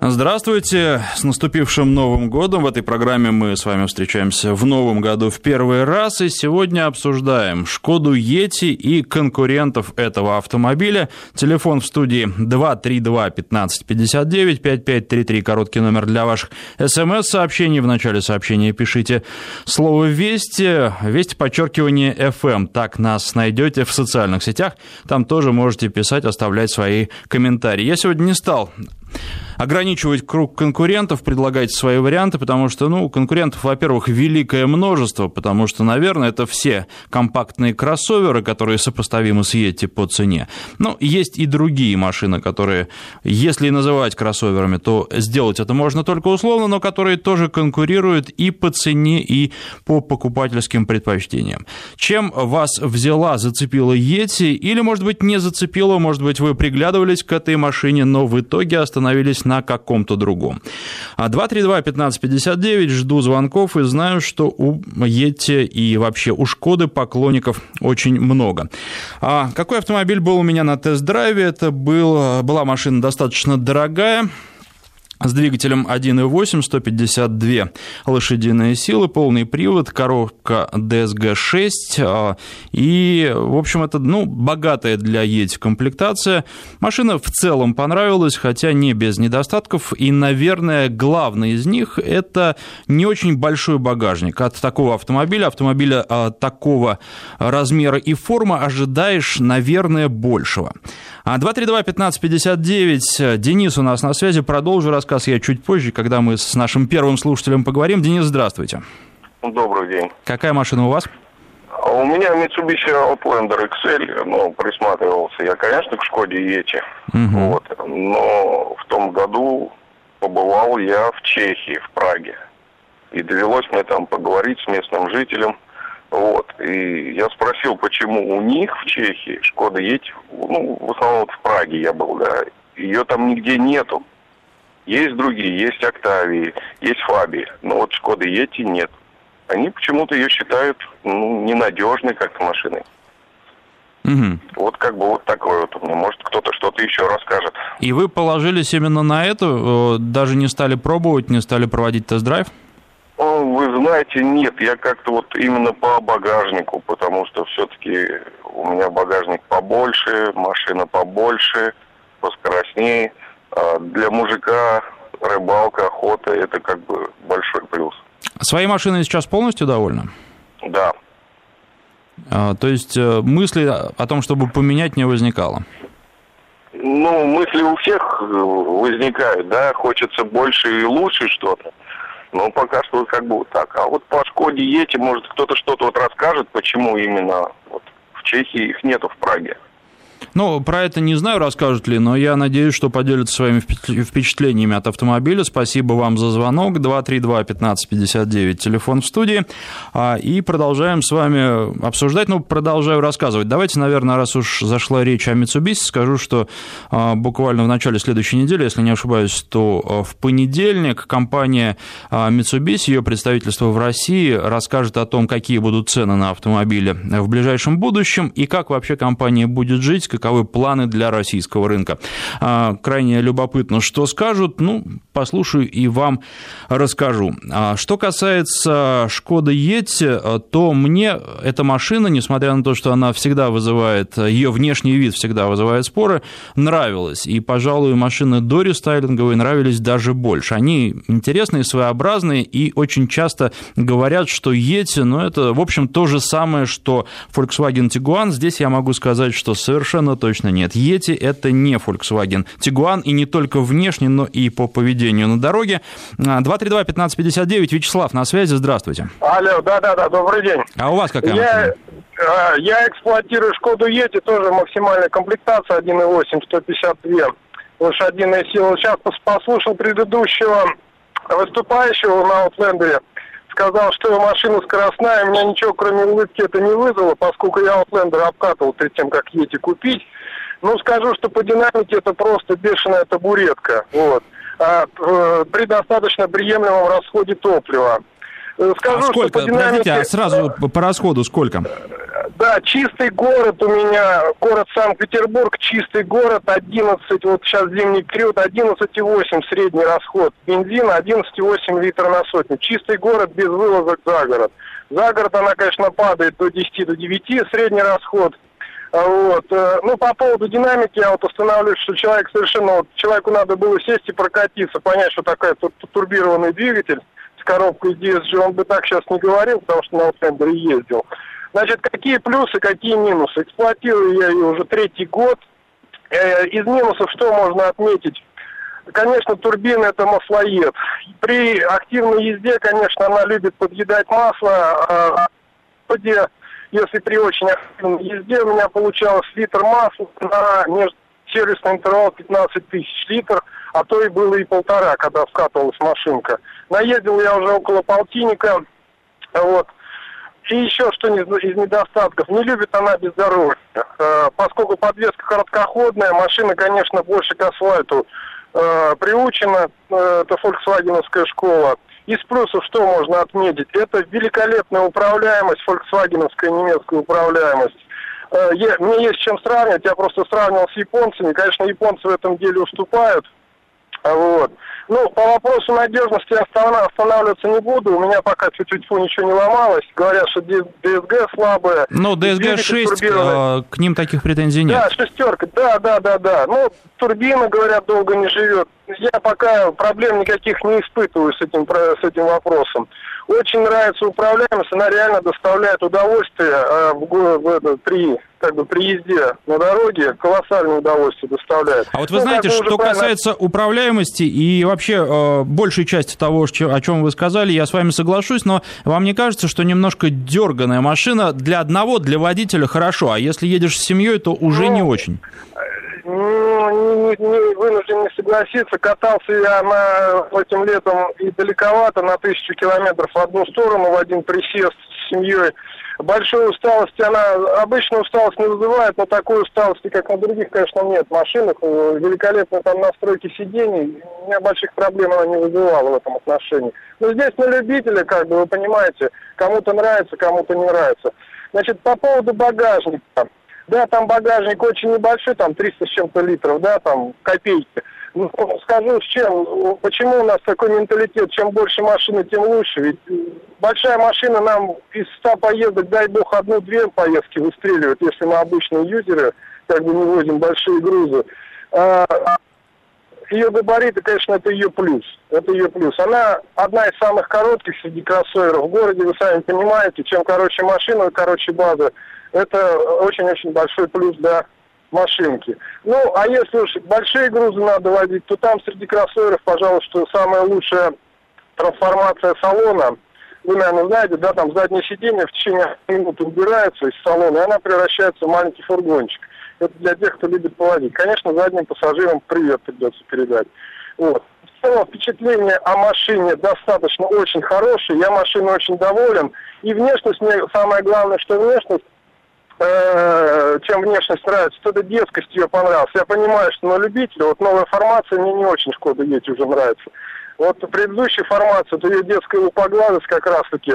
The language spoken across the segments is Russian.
Здравствуйте, с наступившим Новым годом. В этой программе мы с вами встречаемся в Новом году в первый раз, и сегодня обсуждаем Шкоду Ети и конкурентов этого автомобиля. Телефон в студии 232-1559, 5533, короткий номер для ваших смс-сообщений. В начале сообщения пишите слово «Вести», «Вести» подчеркивание FM. Так нас найдете в социальных сетях. Там тоже можете писать, оставлять свои комментарии. Я сегодня не стал ограничивать круг конкурентов, предлагать свои варианты, потому что, ну, конкурентов, во-первых, великое множество, потому что, наверное, это все компактные кроссоверы, которые сопоставимы с Yeti по цене. Но есть и другие машины, которые, если называть кроссоверами, то сделать это можно только условно, но которые тоже конкурируют и по цене, и по покупательским предпочтениям. Чем вас взяла, зацепила Yeti, или, может быть, не зацепила, может быть, вы приглядывались к этой машине, но в итоге остановились на каком-то другом. 232-1559, а жду звонков и знаю, что у Yeti и вообще у Шкоды поклонников очень много. А какой автомобиль был у меня на тест-драйве? Это был, была машина достаточно дорогая, с двигателем 1.8, 152 лошадиные силы, полный привод, коробка DSG-6. А, и, в общем, это ну, богатая для Ети комплектация. Машина в целом понравилась, хотя не без недостатков. И, наверное, главный из них – это не очень большой багажник. От такого автомобиля, автомобиля а, такого размера и формы ожидаешь, наверное, большего. 232-1559. А, Денис у нас на связи. Продолжу рассказ я чуть позже, когда мы с нашим первым слушателем поговорим. Денис, здравствуйте. Добрый день. Какая машина у вас? А у меня Mitsubishi Outlander XL, ну, присматривался я, конечно, к Шкоде Ети. Угу. Вот. Но в том году побывал я в Чехии, в Праге. И довелось мне там поговорить с местным жителем. Вот. И я спросил, почему у них в Чехии Шкода Ети, ну, в основном вот в Праге я был, да, ее там нигде нету. Есть другие, есть Октавии, есть Фаби, но вот Шкода Ети нет. Они почему-то ее считают ну, ненадежной как-то машиной. Угу. Вот как бы вот такое вот у меня. Может, кто-то что-то еще расскажет. И вы положились именно на эту? Э, даже не стали пробовать, не стали проводить тест-драйв? Вы знаете, нет, я как-то вот именно по багажнику, потому что все-таки у меня багажник побольше, машина побольше, поскоростнее. А для мужика рыбалка, охота – это как бы большой плюс. Своей машиной сейчас полностью довольны? Да. А, то есть э, мысли о том, чтобы поменять, не возникало? Ну, мысли у всех э, возникают, да, хочется больше и лучше что-то. Но пока что как бы вот так. А вот по Шкоде Ети, может, кто-то что-то вот расскажет, почему именно вот в Чехии их нету в Праге. Ну, про это не знаю, расскажут ли, но я надеюсь, что поделятся своими впечатлениями от автомобиля. Спасибо вам за звонок. 232-1559, телефон в студии. А, и продолжаем с вами обсуждать, ну, продолжаю рассказывать. Давайте, наверное, раз уж зашла речь о Mitsubishi, скажу, что а, буквально в начале следующей недели, если не ошибаюсь, то а, в понедельник компания Mitsubishi, ее представительство в России, расскажет о том, какие будут цены на автомобили в ближайшем будущем и как вообще компания будет жить, каковы планы для российского рынка. А, крайне любопытно, что скажут. Ну, послушаю и вам расскажу. А, что касается Шкода Yeti, то мне эта машина, несмотря на то, что она всегда вызывает, ее внешний вид всегда вызывает споры, нравилась. И, пожалуй, машины до рестайлинговые нравились даже больше. Они интересные, своеобразные и очень часто говорят, что Yeti, ну, это, в общем, то же самое, что Volkswagen Tiguan. Здесь я могу сказать, что совершенно совершенно точно нет. Yeti – это не Volkswagen Tiguan, и не только внешне, но и по поведению на дороге. 232-1559, Вячеслав на связи, здравствуйте. Алло, да-да-да, добрый день. А у вас какая я? А, я эксплуатирую Шкоду Yeti, тоже максимальная комплектация 1.8, 152 лошадиные силы. Сейчас послушал предыдущего выступающего на Outlander сказал, что машина скоростная, у меня ничего кроме улыбки это не вызвало, поскольку я Outlander обкатывал перед тем, как едете купить. Ну, скажу, что по динамике это просто бешеная табуретка. Вот. А, э, при достаточно приемлемом расходе топлива. Э, скажу, а сколько? Что по динамике... Подождите, а сразу по расходу сколько? Да, чистый город у меня, город Санкт-Петербург, чистый город, 11, вот сейчас зимний период, 11,8 средний расход бензина, 11,8 литра на сотню. Чистый город без вылазок за город. За город она, конечно, падает до 10, до 9 средний расход. А вот. Э, ну, по поводу динамики, я вот устанавливаю, что человек совершенно, вот, человеку надо было сесть и прокатиться, понять, что такое турбированный двигатель с коробкой DSG, он бы так сейчас не говорил, потому что на Outlander ездил. Значит, какие плюсы, какие минусы? Эксплуатирую я ее уже третий год. Э, из минусов что можно отметить? Конечно, турбина это маслоед. При активной езде, конечно, она любит подъедать масло. А, если при очень активной езде у меня получалось литр масла на сервисный интервал 15 тысяч литров, а то и было и полтора, когда вкатывалась машинка. Наездил я уже около полтинника, вот. И еще что из недостатков. Не любит она бездорожье. Э, поскольку подвеска короткоходная, машина, конечно, больше к асфальту э, приучена. Э, это фольксвагеновская школа. Из плюсов что можно отметить? Это великолепная управляемость, фольксвагеновская немецкая управляемость. Мне есть чем сравнивать, я просто сравнивал с японцами. Конечно, японцы в этом деле уступают. Вот. Ну, по вопросу надежности останавливаться не буду. У меня пока чуть-чуть ничего не ломалось. Говорят, что ДСГ слабая. Ну, ДСГ 6, э, к ним таких претензий нет. Да, шестерка, да, да, да, да. Ну, турбина, говорят, долго не живет. Я пока проблем никаких не испытываю с этим, с этим вопросом. Очень нравится управляемость, она реально доставляет удовольствие э, в, в, при как бы при езде на дороге колоссальное удовольствие доставляет. А вот вы ну, знаете, что правильно... касается управляемости и вообще э, большей части того, о чем вы сказали, я с вами соглашусь, но вам не кажется, что немножко дерганая машина для одного, для водителя хорошо, а если едешь с семьей, то уже ну, не очень? Ну, не, не, вынужден не согласиться. Катался я на, этим летом и далековато, на тысячу километров в одну сторону, в один присест с семьей. Большой усталости она, обычно усталость не вызывает, но такой усталости, как на других, конечно, нет. Машинах, великолепно там настройки сидений, у меня больших проблем она не вызывала в этом отношении. Но здесь на любителя, как бы, вы понимаете, кому-то нравится, кому-то не нравится. Значит, по поводу багажника. Да, там багажник очень небольшой, там 300 с чем-то литров, да, там копейки. Ну, скажу, с чем, почему у нас такой менталитет, чем больше машины, тем лучше. Ведь большая машина нам из 100 поездок, дай бог, одну-две поездки выстреливает, если мы обычные юзеры, как бы не возим большие грузы. А, ее габариты, конечно, это ее плюс. Это ее плюс. Она одна из самых коротких среди кроссоверов в городе, вы сами понимаете. Чем короче машина, короче база это очень-очень большой плюс для машинки. Ну, а если уж большие грузы надо водить, то там среди кроссоверов, пожалуй, что самая лучшая трансформация салона. Вы, наверное, знаете, да, там заднее сиденье в течение минуты убирается из салона, и она превращается в маленький фургончик. Это для тех, кто любит поводить. Конечно, задним пассажирам привет придется передать. Вот. В целом впечатление о машине достаточно очень хорошее. Я машиной очень доволен. И внешность мне, самое главное, что внешность э, чем внешность нравится, то это детскость ее понравилась. Я понимаю, что на любителя, вот новая формация мне не очень Шкода Ети уже нравится. Вот предыдущая формация, то ее детская лупоглазость как раз-таки,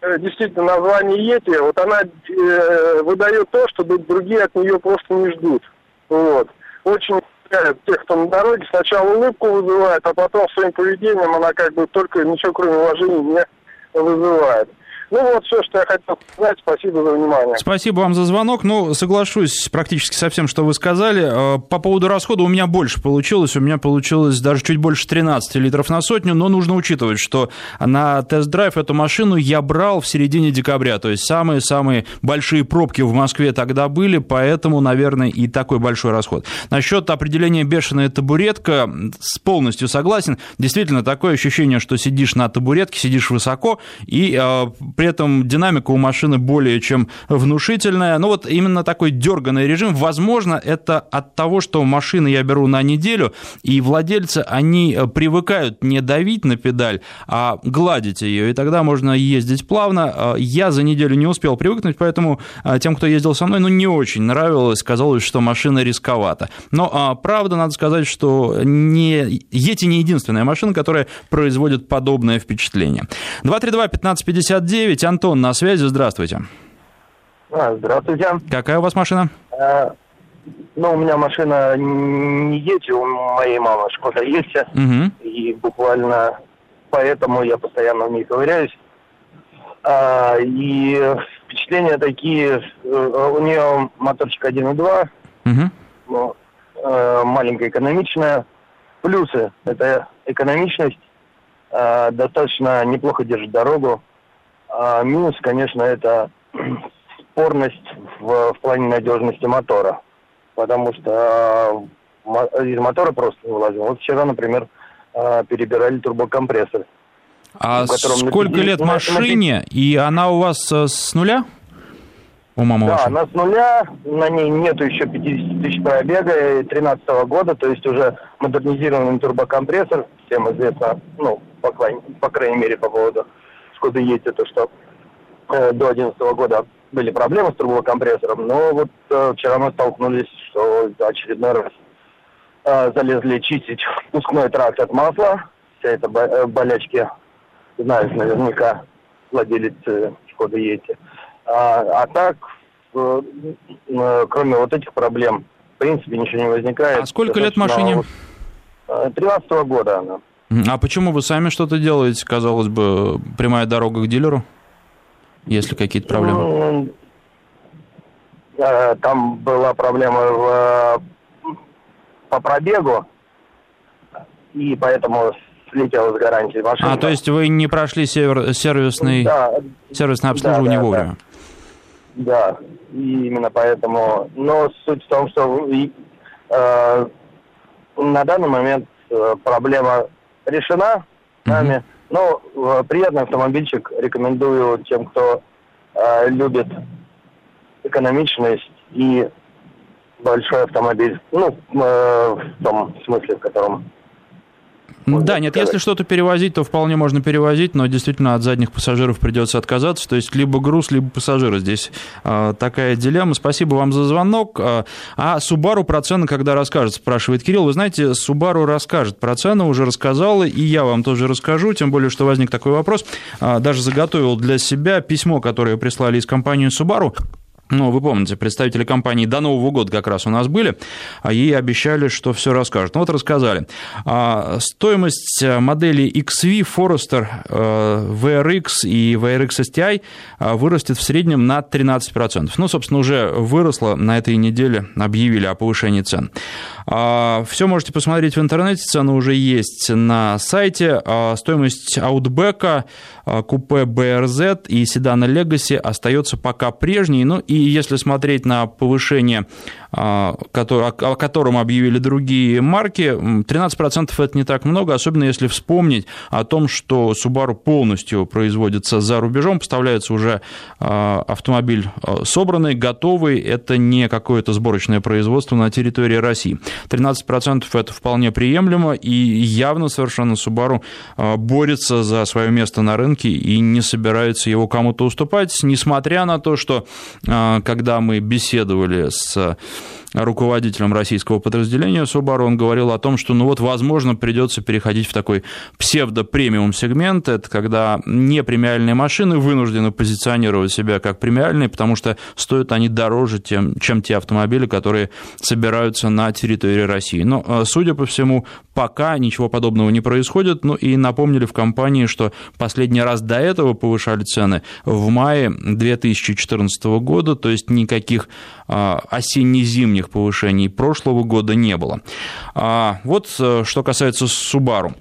э, действительно, название Ети, вот она э, выдает то, что другие от нее просто не ждут. Вот. Очень тех, кто на дороге, сначала улыбку вызывает, а потом своим поведением она как бы только ничего кроме уважения не вызывает. Ну вот все, что я хотел сказать. Спасибо за внимание. Спасибо вам за звонок. Ну, соглашусь практически со всем, что вы сказали. Э, по поводу расхода у меня больше получилось. У меня получилось даже чуть больше 13 литров на сотню, но нужно учитывать, что на тест-драйв эту машину я брал в середине декабря, то есть самые-самые большие пробки в Москве тогда были, поэтому, наверное, и такой большой расход. Насчет определения бешеная табуретка полностью согласен. Действительно, такое ощущение, что сидишь на табуретке, сидишь высоко, и э, при этом динамика у машины более чем внушительная. Но вот именно такой дерганный режим, возможно, это от того, что машины я беру на неделю, и владельцы, они э, привыкают не давить на педаль, а гладить ее, и тогда можно ездить плавно. Э, я за неделю не успел привыкнуть, поэтому э, тем, кто ездил со мной, ну, не очень нравилось, казалось, что машина рисковата. Но, а, правда, надо сказать, что не... Ети не единственная машина, которая производит подобное впечатление. 232-1559 9. Антон на связи, здравствуйте. А, здравствуйте. Какая у вас машина? А, ну, у меня машина не Ети, у моей мамы Шкода есть. Угу. И буквально поэтому я постоянно в ней ковыряюсь. А, и впечатления такие, э, у нее моторчик 1.2, угу. ну, э, маленькая экономичная. Плюсы – это экономичность, достаточно неплохо держит дорогу. А минус, конечно, это спорность в, в плане надежности мотора. Потому что э, из мотора просто не вылазил. Вот вчера, например, э, перебирали турбокомпрессор. А сколько на, лет машине, на, и она у вас э, с нуля? У мамы да, вашей? она с нуля, на ней нету еще 50 тысяч пробега, 13 -го года, то есть уже модернизированный турбокомпрессор, всем известно, ну, по, по крайней мере, по поводу Skoda есть то, что э, до 2011 года были проблемы с турбокомпрессором, но вот э, вчера мы столкнулись, что очередной раз э, залезли чистить впускной тракт от масла. Вся эта э, болячки знают наверняка владелец э, Шкода Ети. А, а так, э, э, кроме вот этих проблем, в принципе, ничего не возникает. А сколько лет машине? 13 -го года она. А почему вы сами что-то делаете? Казалось бы, прямая дорога к дилеру? если какие-то проблемы? Ну, э, там была проблема в, по пробегу, и поэтому слетела с гарантии машина. А, то есть вы не прошли север, сервисный, да, сервисное обслуживание да, да, вовремя? Да. да, и именно поэтому. Но суть в том, что э, на данный момент э, проблема решена нами. Mm-hmm. Ну, э, приятный автомобильчик. Рекомендую тем, кто э, любит экономичность и большой автомобиль. Ну, э, в том смысле, в котором да, нет, сказать. если что-то перевозить, то вполне можно перевозить, но действительно от задних пассажиров придется отказаться. То есть либо груз, либо пассажиры. Здесь э, такая дилемма. Спасибо вам за звонок. А, а Subaru про цены когда расскажет, спрашивает Кирилл. Вы знаете, Subaru расскажет про цены, уже рассказала, и я вам тоже расскажу, тем более, что возник такой вопрос. А, даже заготовил для себя письмо, которое прислали из компании Subaru. Ну, вы помните, представители компании до Нового года как раз у нас были, а ей обещали, что все расскажут. Ну, вот рассказали. А, стоимость модели XV, Forester, VRX и VRX STI вырастет в среднем на 13%. Ну, собственно, уже выросло на этой неделе, объявили о повышении цен. А, все можете посмотреть в интернете, цены уже есть на сайте. Стоимость Outback, купе BRZ и седана Legacy остается пока прежней, ну и если смотреть на повышение, а, о котором объявили другие марки, 13% это не так много, особенно если вспомнить о том, что Subaru полностью производится за рубежом, поставляется уже а, автомобиль а, собранный, готовый, это не какое-то сборочное производство на территории России. 13% это вполне приемлемо, и явно совершенно Subaru борется за свое место на рынке и не собирается его кому-то уступать, несмотря на то, что когда мы беседовали с руководителем российского подразделения Subaru, он говорил о том, что, ну вот, возможно, придется переходить в такой псевдо-премиум сегмент, это когда не премиальные машины вынуждены позиционировать себя как премиальные, потому что стоят они дороже, тем, чем те автомобили, которые собираются на территории России. Но, э, судя по всему, пока ничего подобного не происходит, ну и напомнили в компании, что последний раз до этого повышали цены в мае 2014 года, то есть никаких а, осенне-зимних повышений прошлого года не было. А, вот э, что касается Subaru.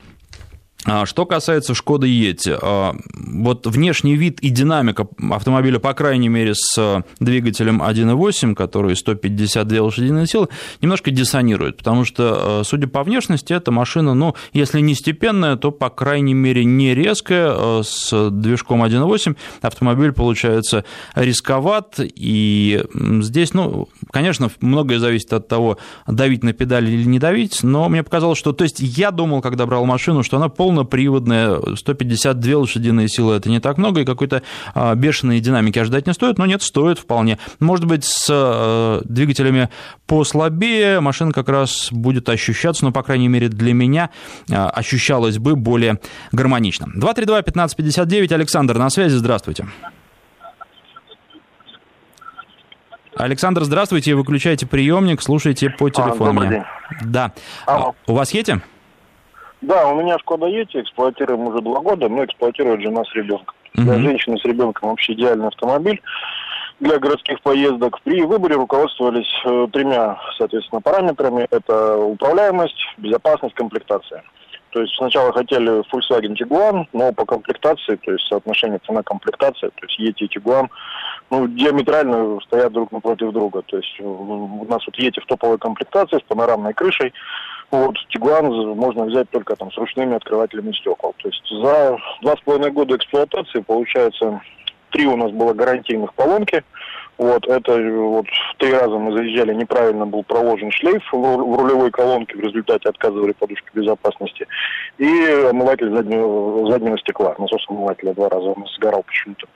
А, что касается Шкода Ети, а, вот внешний вид и динамика автомобиля, по крайней мере, с двигателем 1.8, который 152 лошадиные силы, немножко диссонирует, потому что, а, судя по внешности, эта машина, ну, если не степенная, то, по крайней мере, не резкая, с движком 1.8 автомобиль получается рисковат, и здесь, ну, конечно, многое зависит от того, давить на педали или не давить, но мне показалось, что, то есть я думал, когда брал машину, что она полностью полноприводная, 152 лошадиные силы, это не так много, и какой-то а, бешеной динамики ожидать не стоит, но нет, стоит вполне. Может быть, с э, двигателями послабее машина как раз будет ощущаться, но, по крайней мере, для меня а, ощущалась бы более гармонично. 232-1559, Александр на связи, здравствуйте. Александр, здравствуйте. Выключайте приемник, слушайте по телефону. А, добрый день. Да. Алло. У вас Ети? Да, у меня Шкода Ети, эксплуатируем уже два года, но эксплуатирует жена с ребенком. Угу. Для женщины с ребенком вообще идеальный автомобиль для городских поездок. При выборе руководствовались э, тремя, соответственно, параметрами. Это управляемость, безопасность, комплектация. То есть сначала хотели Volkswagen Tiguan, но по комплектации, то есть соотношение цена-комплектация, то есть Yeti и Tiguan, ну, диаметрально стоят друг напротив друга. То есть у нас вот Yeti в топовой комплектации с панорамной крышей, вот, Тигуан можно взять только там с ручными открывателями стекол. То есть за два с половиной года эксплуатации, получается, три у нас было гарантийных поломки. Вот, это вот три раза мы заезжали, неправильно был проложен шлейф в, в рулевой колонке, в результате отказывали подушки безопасности. И омыватель заднего, заднего стекла, насос омывателя два раза нас сгорал почему-то.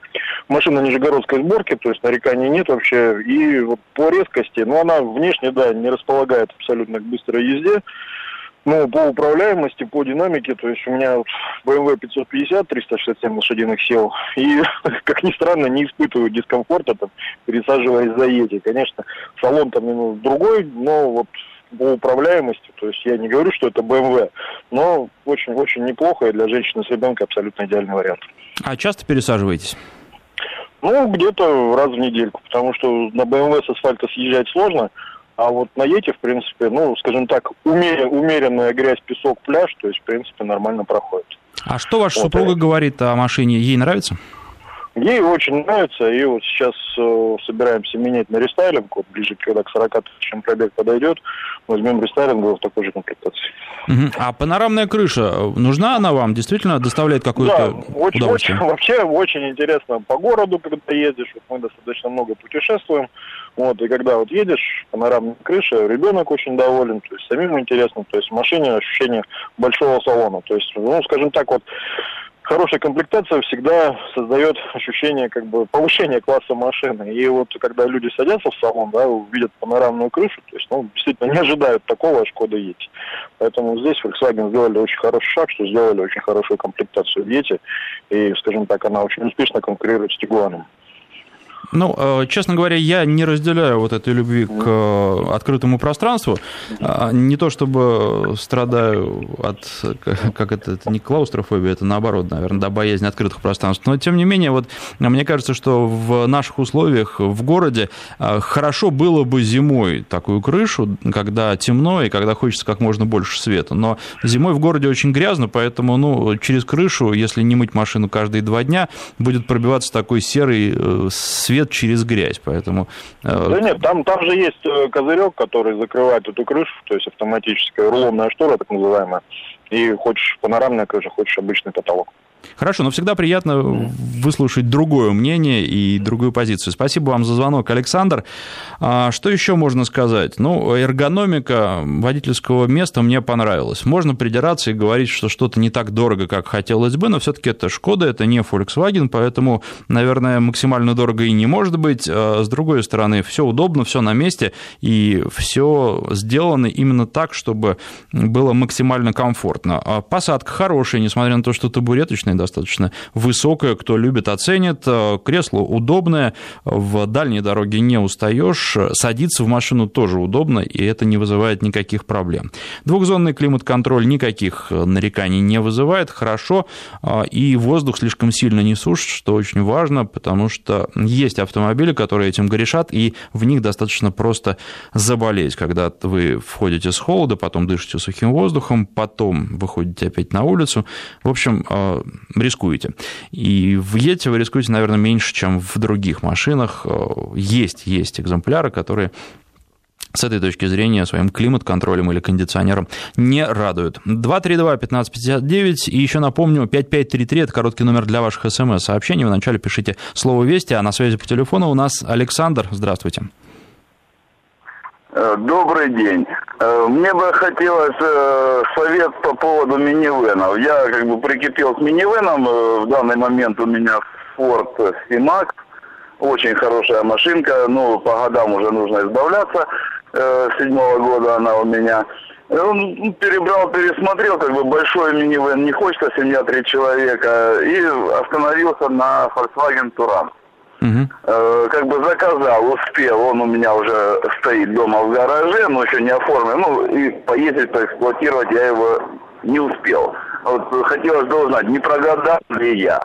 Машина нижегородской сборки, то есть нареканий нет вообще. И вот по резкости, ну она внешне, да, не располагает абсолютно к быстрой езде. Ну, по управляемости, по динамике, то есть у меня вот BMW 550, 367 лошадиных сил, и, как ни странно, не испытываю дискомфорта, там, пересаживаясь за эти. Конечно, салон там ну, другой, но вот по управляемости, то есть я не говорю, что это BMW, но очень-очень неплохо, и для женщины с ребенком абсолютно идеальный вариант. А часто пересаживаетесь? Ну, где-то раз в недельку, потому что на BMW с асфальта съезжать сложно, а вот на Ете, в принципе, ну, скажем так, умерен, умеренная грязь, песок, пляж, то есть, в принципе, нормально проходит. А что ваша вот, супруга и... говорит о машине? Ей нравится? Ей очень нравится, и вот сейчас э, собираемся менять на рестайлинг, вот ближе, когда к 40 тысячам пробег подойдет, возьмем рестайлинг в такой же комплектации. Угу. А панорамная крыша, нужна она вам? Действительно доставляет какое-то да, очень, удовольствие? Очень, вообще очень интересно по городу, когда едешь, вот мы достаточно много путешествуем, вот, и когда вот едешь, панорамная крыша, ребенок очень доволен, то есть самим интересно, то есть в машине ощущение большого салона, то есть, ну, скажем так, вот хорошая комплектация всегда создает ощущение как бы повышения класса машины. И вот когда люди садятся в салон, да, увидят панорамную крышу, то есть, ну, действительно не ожидают такого от Шкода Ети. Поэтому здесь Volkswagen сделали очень хороший шаг, что сделали очень хорошую комплектацию Ети. И, скажем так, она очень успешно конкурирует с Тигуаном. Ну, э, честно говоря, я не разделяю вот этой любви к э, открытому пространству. А, не то чтобы страдаю от, как это, это не клаустрофобия, это наоборот, наверное, да, боязнь открытых пространств. Но, тем не менее, вот мне кажется, что в наших условиях в городе э, хорошо было бы зимой такую крышу, когда темно и когда хочется как можно больше света. Но зимой в городе очень грязно, поэтому, ну, через крышу, если не мыть машину каждые два дня, будет пробиваться такой серый свет свет через грязь, поэтому... Э, да нет, там, там же есть э, козырек, который закрывает эту крышу, то есть автоматическая рулонная штора, так называемая, и хочешь панорамная крыша, хочешь обычный потолок. Хорошо, но всегда приятно выслушать другое мнение и другую позицию. Спасибо вам за звонок, Александр. А, что еще можно сказать? Ну, эргономика водительского места мне понравилась. Можно придираться и говорить, что что-то не так дорого, как хотелось бы, но все-таки это Шкода, это не Volkswagen, поэтому, наверное, максимально дорого и не может быть. А, с другой стороны, все удобно, все на месте, и все сделано именно так, чтобы было максимально комфортно. А посадка хорошая, несмотря на то, что табуреточная, комфортная, достаточно высокая, кто любит, оценит. Э, кресло удобное, в дальней дороге не устаешь, садиться в машину тоже удобно, и это не вызывает никаких проблем. Двухзонный климат-контроль никаких нареканий не вызывает, хорошо, э, и воздух слишком сильно не сушит, что очень важно, потому что есть автомобили, которые этим грешат, и в них достаточно просто заболеть, когда вы входите с холода, потом дышите сухим воздухом, потом выходите опять на улицу. В общем, э, рискуете. И в Yeti вы рискуете, наверное, меньше, чем в других машинах. Есть, есть экземпляры, которые с этой точки зрения своим климат-контролем или кондиционером не радуют. 232-1559 и еще напомню, 5533 – это короткий номер для ваших смс-сообщений. Вначале пишите слово «Вести», а на связи по телефону у нас Александр. Здравствуйте. Э, добрый день. Э, мне бы хотелось э, совет по поводу минивенов. Я как бы прикипел к минивенам. В данный момент у меня Ford C-Max. Очень хорошая машинка. Ну, по годам уже нужно избавляться. Седьмого года она у меня. Перебрал, пересмотрел, как бы большой минивэн не хочется, семья три человека, и остановился на Volkswagen Touran. Угу. Как бы заказал, успел, он у меня уже стоит дома в гараже, но еще не оформлен. Ну, и поездить, поэксплуатировать я его не успел. Вот хотелось бы узнать, не прогадал ли я.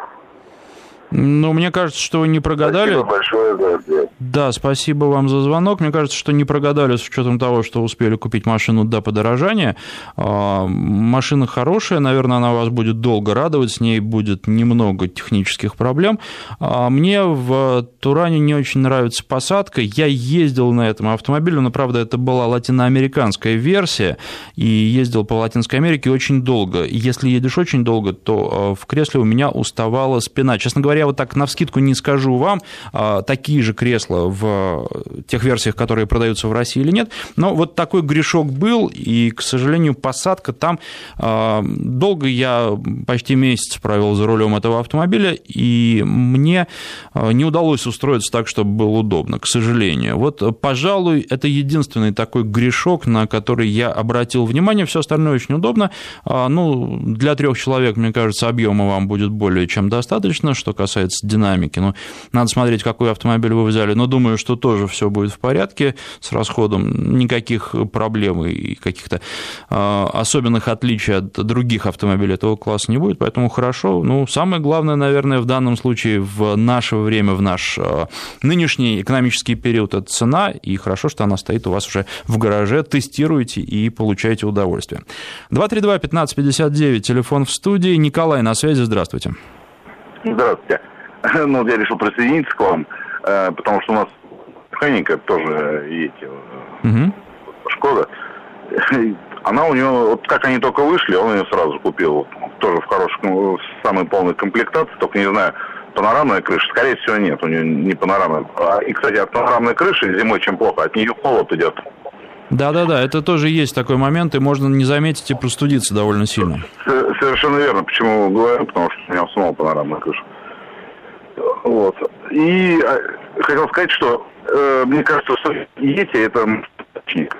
Ну, мне кажется, что вы не прогадали. Спасибо большое за ответ. Да, спасибо вам за звонок. Мне кажется, что не прогадали с учетом того, что успели купить машину до подорожания. А, машина хорошая, наверное, она вас будет долго радовать, с ней будет немного технических проблем. А, мне в Туране не очень нравится посадка. Я ездил на этом автомобиле, но, правда, это была латиноамериканская версия, и ездил по Латинской Америке очень долго. Если едешь очень долго, то а, в кресле у меня уставала спина. Честно говоря, говоря, вот так навскидку не скажу вам, а, такие же кресла в тех версиях, которые продаются в России или нет, но вот такой грешок был, и, к сожалению, посадка там... А, долго я почти месяц провел за рулем этого автомобиля, и мне а, не удалось устроиться так, чтобы было удобно, к сожалению. Вот, пожалуй, это единственный такой грешок, на который я обратил внимание, все остальное очень удобно. Ну, для трех человек, мне кажется, объема вам будет более чем достаточно, что касается касается динамики. Ну, надо смотреть, какой автомобиль вы взяли. Но думаю, что тоже все будет в порядке с расходом. Никаких проблем и каких-то а, особенных отличий от других автомобилей этого класса не будет. Поэтому хорошо. Ну, самое главное, наверное, в данном случае в наше время, в наш а, нынешний экономический период – это цена. И хорошо, что она стоит у вас уже в гараже. Тестируете и получаете удовольствие. 232-1559, телефон в студии. Николай на связи, здравствуйте. Здравствуйте. Ну, я решил присоединиться к вам, э, потому что у нас механика тоже эти, угу. Шкода. Она у него, вот как они только вышли, он ее сразу купил. Тоже в хорошей, ну, в самой полной комплектации, только не знаю, панорамная крыша, скорее всего, нет, у нее не панорамная. А, и, кстати, от панорамной крыши зимой чем плохо, от нее холод идет. Да-да-да, это тоже есть такой момент, и можно не заметить и простудиться довольно сильно. Совершенно верно. Почему говорю? Потому что у меня снова панорамная крыша. Вот. И а, хотел сказать, что э, мне кажется, что Ети это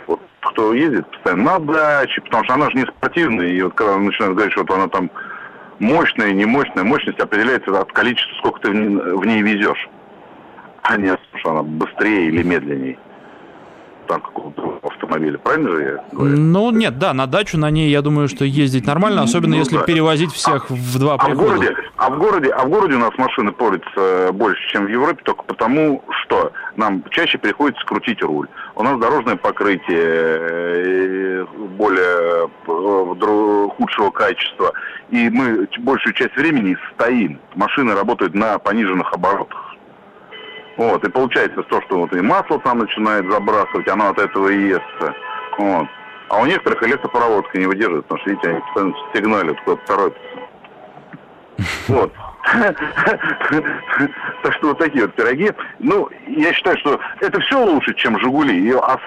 вот, кто ездит постоянно на даче, потому что она же не спортивная, и вот когда начинают говорить, что вот она там мощная, не мощная, мощность определяется от количества, сколько ты в ней везешь, а не что она быстрее или медленнее там какого-то автомобиля. Правильно же я говорю? Ну, нет, да, на дачу на ней, я думаю, что ездить нормально, особенно ну, если да. перевозить всех а, в два прихода. А в, городе, а, в городе, а в городе у нас машины портятся больше, чем в Европе, только потому, что нам чаще приходится крутить руль. У нас дорожное покрытие э, более э, худшего качества, и мы большую часть времени стоим. Машины работают на пониженных оборотах. Вот, и получается то, что вот и масло там начинает забрасывать, оно от этого и естся. Вот. А у некоторых электропроводка не выдерживает, потому что, видите, они постоянно сигналят, куда-то торопятся. Вот. Так что вот такие вот пироги. Ну, я считаю, что это все лучше, чем «Жигули». А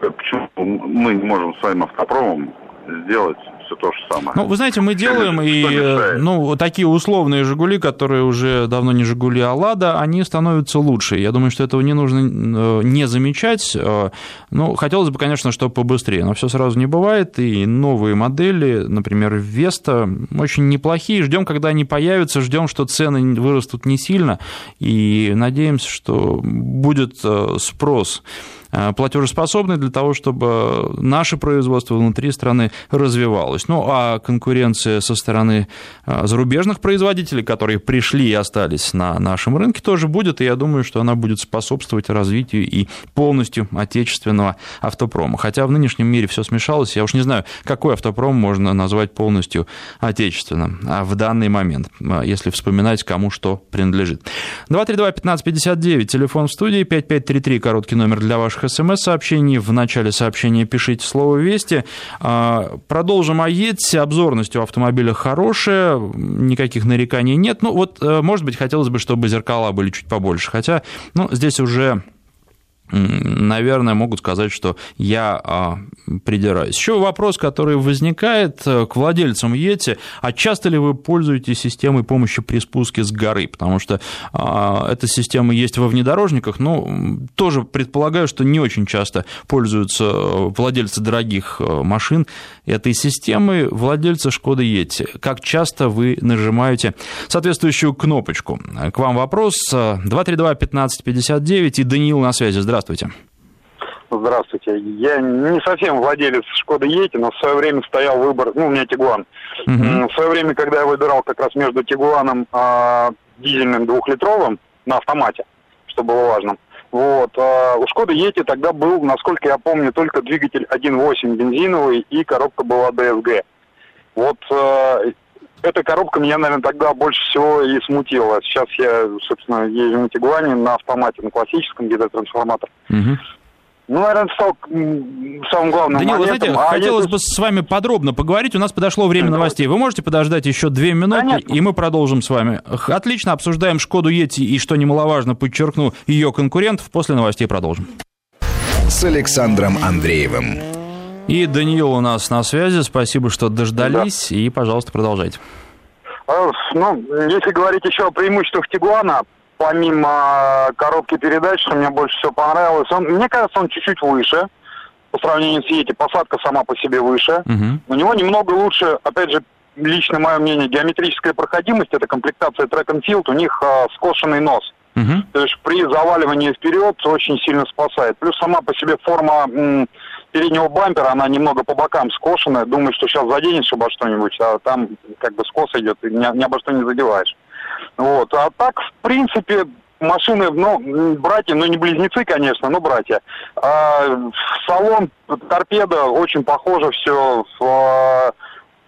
почему мы не можем своим автопромом сделать все то же самое. Ну, вы знаете, мы делаем и, ну, такие условные «Жигули», которые уже давно не «Жигули», а «Лада», они становятся лучше. Я думаю, что этого не нужно э, не замечать. Э, ну, хотелось бы, конечно, чтобы побыстрее, но все сразу не бывает. И новые модели, например, «Веста», очень неплохие. Ждем, когда они появятся, ждем, что цены вырастут не сильно, и надеемся, что будет э, спрос Э, платежеспособной для того, чтобы наше производство внутри страны развивалось. Ну, а конкуренция со стороны э, зарубежных производителей, которые пришли и остались на нашем рынке, тоже будет, и я думаю, что она будет способствовать развитию и полностью отечественного автопрома. Хотя в нынешнем мире все смешалось, я уж не знаю, какой автопром можно назвать полностью отечественным а в данный момент, э, если вспоминать, кому что принадлежит. 232-1559, телефон в студии, 5533, короткий номер для ваших ваших смс-сообщений. В начале сообщения пишите слово «Вести». А, продолжим о ЕТСе. Обзорность у автомобиля хорошая, никаких нареканий нет. Ну, вот, э, может быть, хотелось бы, чтобы зеркала были чуть побольше. Хотя, ну, здесь уже наверное, могут сказать, что я а, придираюсь. Еще вопрос, который возникает э, к владельцам Йети, а часто ли вы пользуетесь системой помощи при спуске с горы? Потому что а, эта система есть во внедорожниках, но тоже предполагаю, что не очень часто пользуются э, владельцы дорогих э, машин этой системой, владельцы Шкоды Йети. Как часто вы нажимаете соответствующую кнопочку? К вам вопрос 232-1559 и Даниил на связи. Здравствуйте. Здравствуйте. Здравствуйте. Я не совсем владелец Шкоды Ети, но в свое время стоял выбор, ну, у меня Тигуан. Uh-huh. В свое время, когда я выбирал как раз между Тигуаном э, дизельным двухлитровым на автомате, что было важно, вот, э, у Шкоды Ети тогда был, насколько я помню, только двигатель 1.8 бензиновый и коробка была DSG. Вот э, эта коробка меня, наверное, тогда больше всего и смутила. Сейчас я, собственно, езжу на Тигуане на автомате, на классическом гидротрансформатор. Угу. Ну, наверное, стал самым главным Данил, моментом. вы знаете, а хотелось если... бы с вами подробно поговорить. У нас подошло время новостей. Вы можете подождать еще две минуты, Конечно. и мы продолжим с вами. Отлично, обсуждаем Шкоду Ети и, что немаловажно, подчеркну, ее конкурентов. После новостей продолжим. С Александром Андреевым. И Даниил у нас на связи. Спасибо, что дождались. Да. И, пожалуйста, продолжайте. А, ну, если говорить еще о преимуществах Тигуана, помимо коробки передач, что мне больше всего понравилось, он, мне кажется, он чуть-чуть выше по сравнению с Ети. Посадка сама по себе выше. Угу. У него немного лучше, опять же, лично мое мнение, геометрическая проходимость, это комплектация трек and field, у них а, скошенный нос. Угу. То есть при заваливании вперед очень сильно спасает. Плюс сама по себе форма м, переднего бампера, она немного по бокам скошенная. Думаю, что сейчас заденешь обо что-нибудь, а там как бы скос идет, и ни, ни обо что не задеваешь. Вот. А так, в принципе, машины, ну, братья, ну, не близнецы, конечно, но братья. А, салон торпеда очень похоже все. В,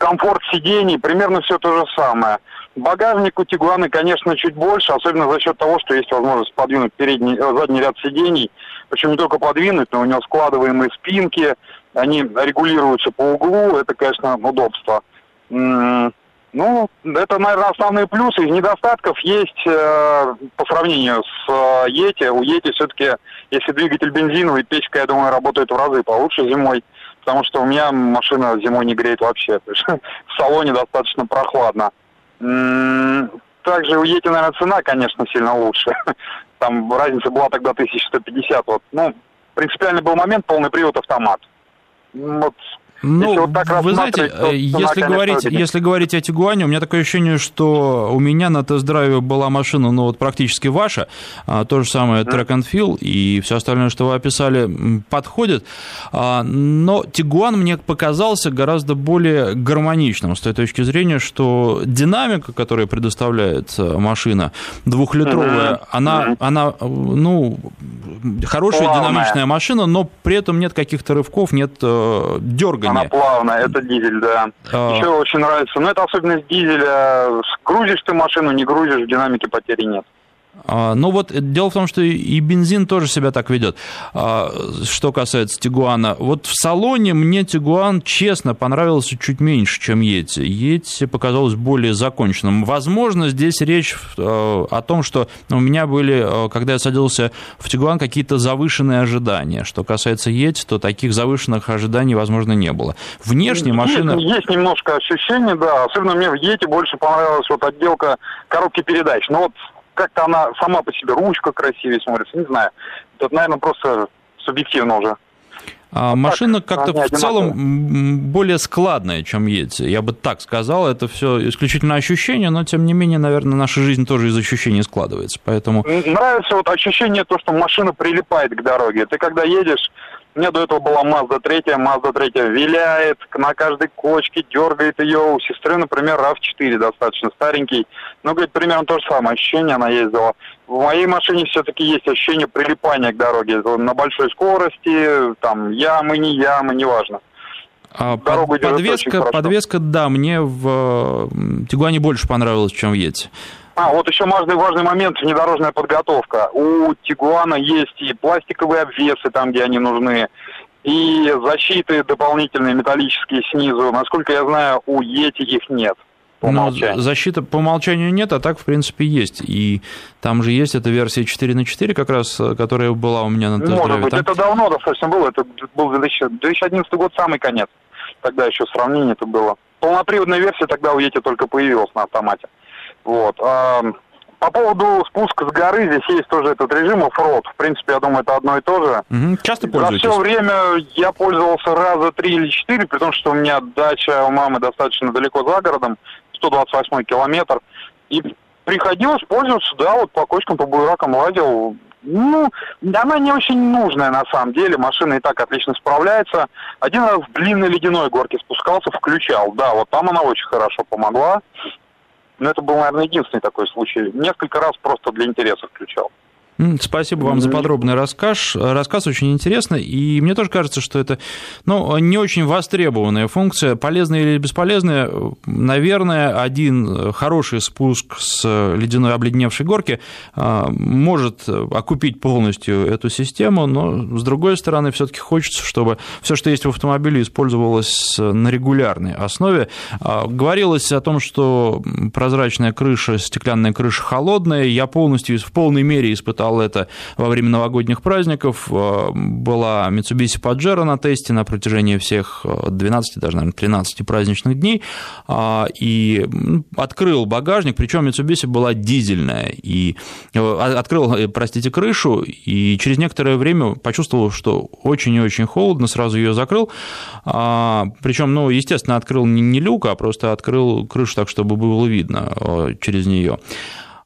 комфорт сидений, примерно все то же самое. Багажник у Тигуаны, конечно, чуть больше, особенно за счет того, что есть возможность подвинуть передний, э, задний ряд сидений. Причем не только подвинуть, но у него складываемые спинки, они регулируются по углу, это, конечно, удобство. Ну, это, наверное, основные плюсы. Из недостатков есть э, по сравнению с э. У Ети все-таки, если двигатель бензиновый, печка, я думаю, работает в разы получше зимой, потому что у меня машина зимой не греет вообще. В салоне достаточно прохладно. Также у Ети, наверное, цена, конечно, сильно лучше. Там разница была тогда 1150. Вот. Ну, принципиальный был момент, полный привод автомат. Вот ну, вот так вы знаете, то если говорить, если говорить о Тигуане, у меня такое ощущение, что у меня на тест-драйве была машина, ну вот практически ваша, а, то же самое Track and Field и все остальное, что вы описали, подходит. А, но Тигуан мне показался гораздо более гармоничным с той точки зрения, что динамика, которую предоставляет э, машина двухлитровая, mm-hmm. она, mm-hmm. она, ну, хорошая динамичная машина, но при этом нет каких-то рывков, нет э, дергания она плавная, это дизель, да. А... Еще очень нравится. Но это особенность дизеля. Грузишь ты машину, не грузишь, в динамике потери нет. А, ну вот дело в том, что и бензин тоже себя так ведет. А, что касается Тигуана, вот в салоне мне Тигуан, честно, понравился чуть меньше, чем Ети. Ети показалось более законченным. Возможно, здесь речь э, о том, что у меня были, э, когда я садился в Тигуан, какие-то завышенные ожидания. Что касается Ети, то таких завышенных ожиданий, возможно, не было. Внешне машина... Есть, есть немножко ощущение, да. Особенно мне в Ети больше понравилась вот отделка коробки передач. Но вот как-то она сама по себе ручка красивее смотрится, не знаю. Это, наверное, просто субъективно уже. А машина как-то в целом более складная, чем Ети. Я бы так сказал, это все исключительно ощущение, но тем не менее, наверное, наша жизнь тоже из ощущений складывается. Поэтому... Нравится вот ощущение то, что машина прилипает к дороге. Ты когда едешь, у меня до этого была Mazda 3, Mazda 3 виляет, на каждой кочке дергает ее. У сестры, например, RAV4 достаточно старенький. Ну, говорит, примерно то же самое ощущение она ездила. В моей машине все-таки есть ощущение прилипания к дороге. На большой скорости, там, ямы, не ямы, неважно. А под, подвеска, подвеска, да, мне в Тигуане больше понравилась, чем в Йети. А, вот еще важный, важный момент – внедорожная подготовка. У Тигуана есть и пластиковые обвесы там, где они нужны, и защиты дополнительные металлические снизу. Насколько я знаю, у Ети их нет. по умолчанию. защита по умолчанию нет, а так, в принципе, есть. И там же есть эта версия 4 на 4 как раз, которая была у меня на тест Может быть, там... это давно достаточно было. Это был 2011 год, самый конец. Тогда еще сравнение это было. Полноприводная версия тогда у Ети только появилась на автомате. Вот. По поводу спуска с горы, здесь есть тоже этот режим оффроуд. В принципе, я думаю, это одно и то же. Угу. Часто пользуетесь? За все время я пользовался раза три или четыре, при том, что у меня дача у мамы достаточно далеко за городом, 128 километр. И приходилось пользоваться, да, вот по кочкам, по буеракам лазил. Ну, она не очень нужная на самом деле, машина и так отлично справляется. Один раз в длинной ледяной горке спускался, включал, да, вот там она очень хорошо помогла. Но это был, наверное, единственный такой случай. Несколько раз просто для интереса включал. Спасибо вам за подробный рассказ. Рассказ очень интересный, и мне тоже кажется, что это ну, не очень востребованная функция. Полезная или бесполезная, наверное, один хороший спуск с ледяной обледеневшей горки а, может окупить полностью эту систему, но, с другой стороны, все таки хочется, чтобы все, что есть в автомобиле, использовалось на регулярной основе. А, говорилось о том, что прозрачная крыша, стеклянная крыша холодная. Я полностью, в полной мере испытал испытал это во время новогодних праздников. Э, была Mitsubishi Pajero на тесте на протяжении всех 12, э, даже, наверное, 13 праздничных дней. А, и открыл багажник, причем Mitsubishi была дизельная. И э, открыл, простите, крышу, и через некоторое время почувствовал, что очень и очень холодно, сразу ее закрыл. А, причем, ну, естественно, открыл не люк, а просто открыл крышу так, чтобы было видно через нее.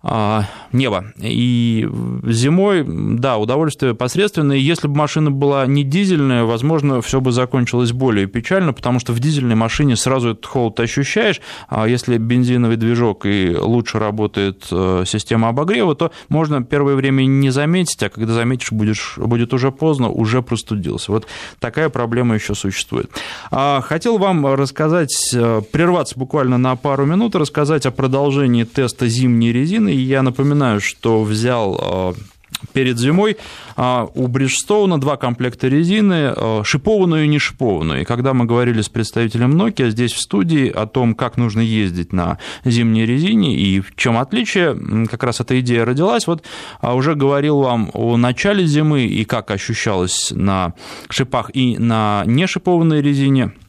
А, небо. И зимой, да, удовольствие посредственное. Если бы машина была не дизельная, возможно, все бы закончилось более печально, потому что в дизельной машине сразу этот холод ощущаешь, а если бензиновый движок и лучше работает э, система обогрева, то можно первое время не заметить, а когда заметишь, будешь, будет уже поздно, уже простудился. Вот такая проблема еще существует. А, хотел вам рассказать, э, прерваться буквально на пару минут, рассказать о продолжении теста зимней резины и я напоминаю, что взял э, перед зимой э, у Бриджстоуна два комплекта резины, э, шипованную и не шипованную. И когда мы говорили с представителем Nokia здесь в студии о том, как нужно ездить на зимней резине и в чем отличие, как раз эта идея родилась. Вот уже говорил вам о начале зимы и как ощущалось на шипах и на нешипованной резине – а,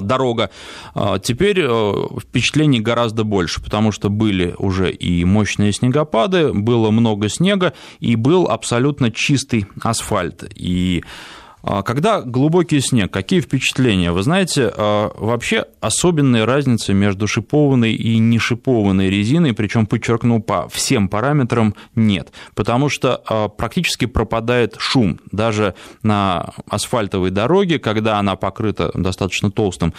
дорога. А, теперь э, впечатлений гораздо больше, потому что были уже и мощные снегопады, было много снега, и был абсолютно чистый асфальт. И а когда глубокий снег, какие впечатления? Вы знаете, а, вообще особенной разницы между шипованной и не шипованной резиной, причем, подчеркну, по всем параметрам нет, потому что а, практически пропадает шум. Даже на асфальтовой дороге, когда она покрыта достаточно толстым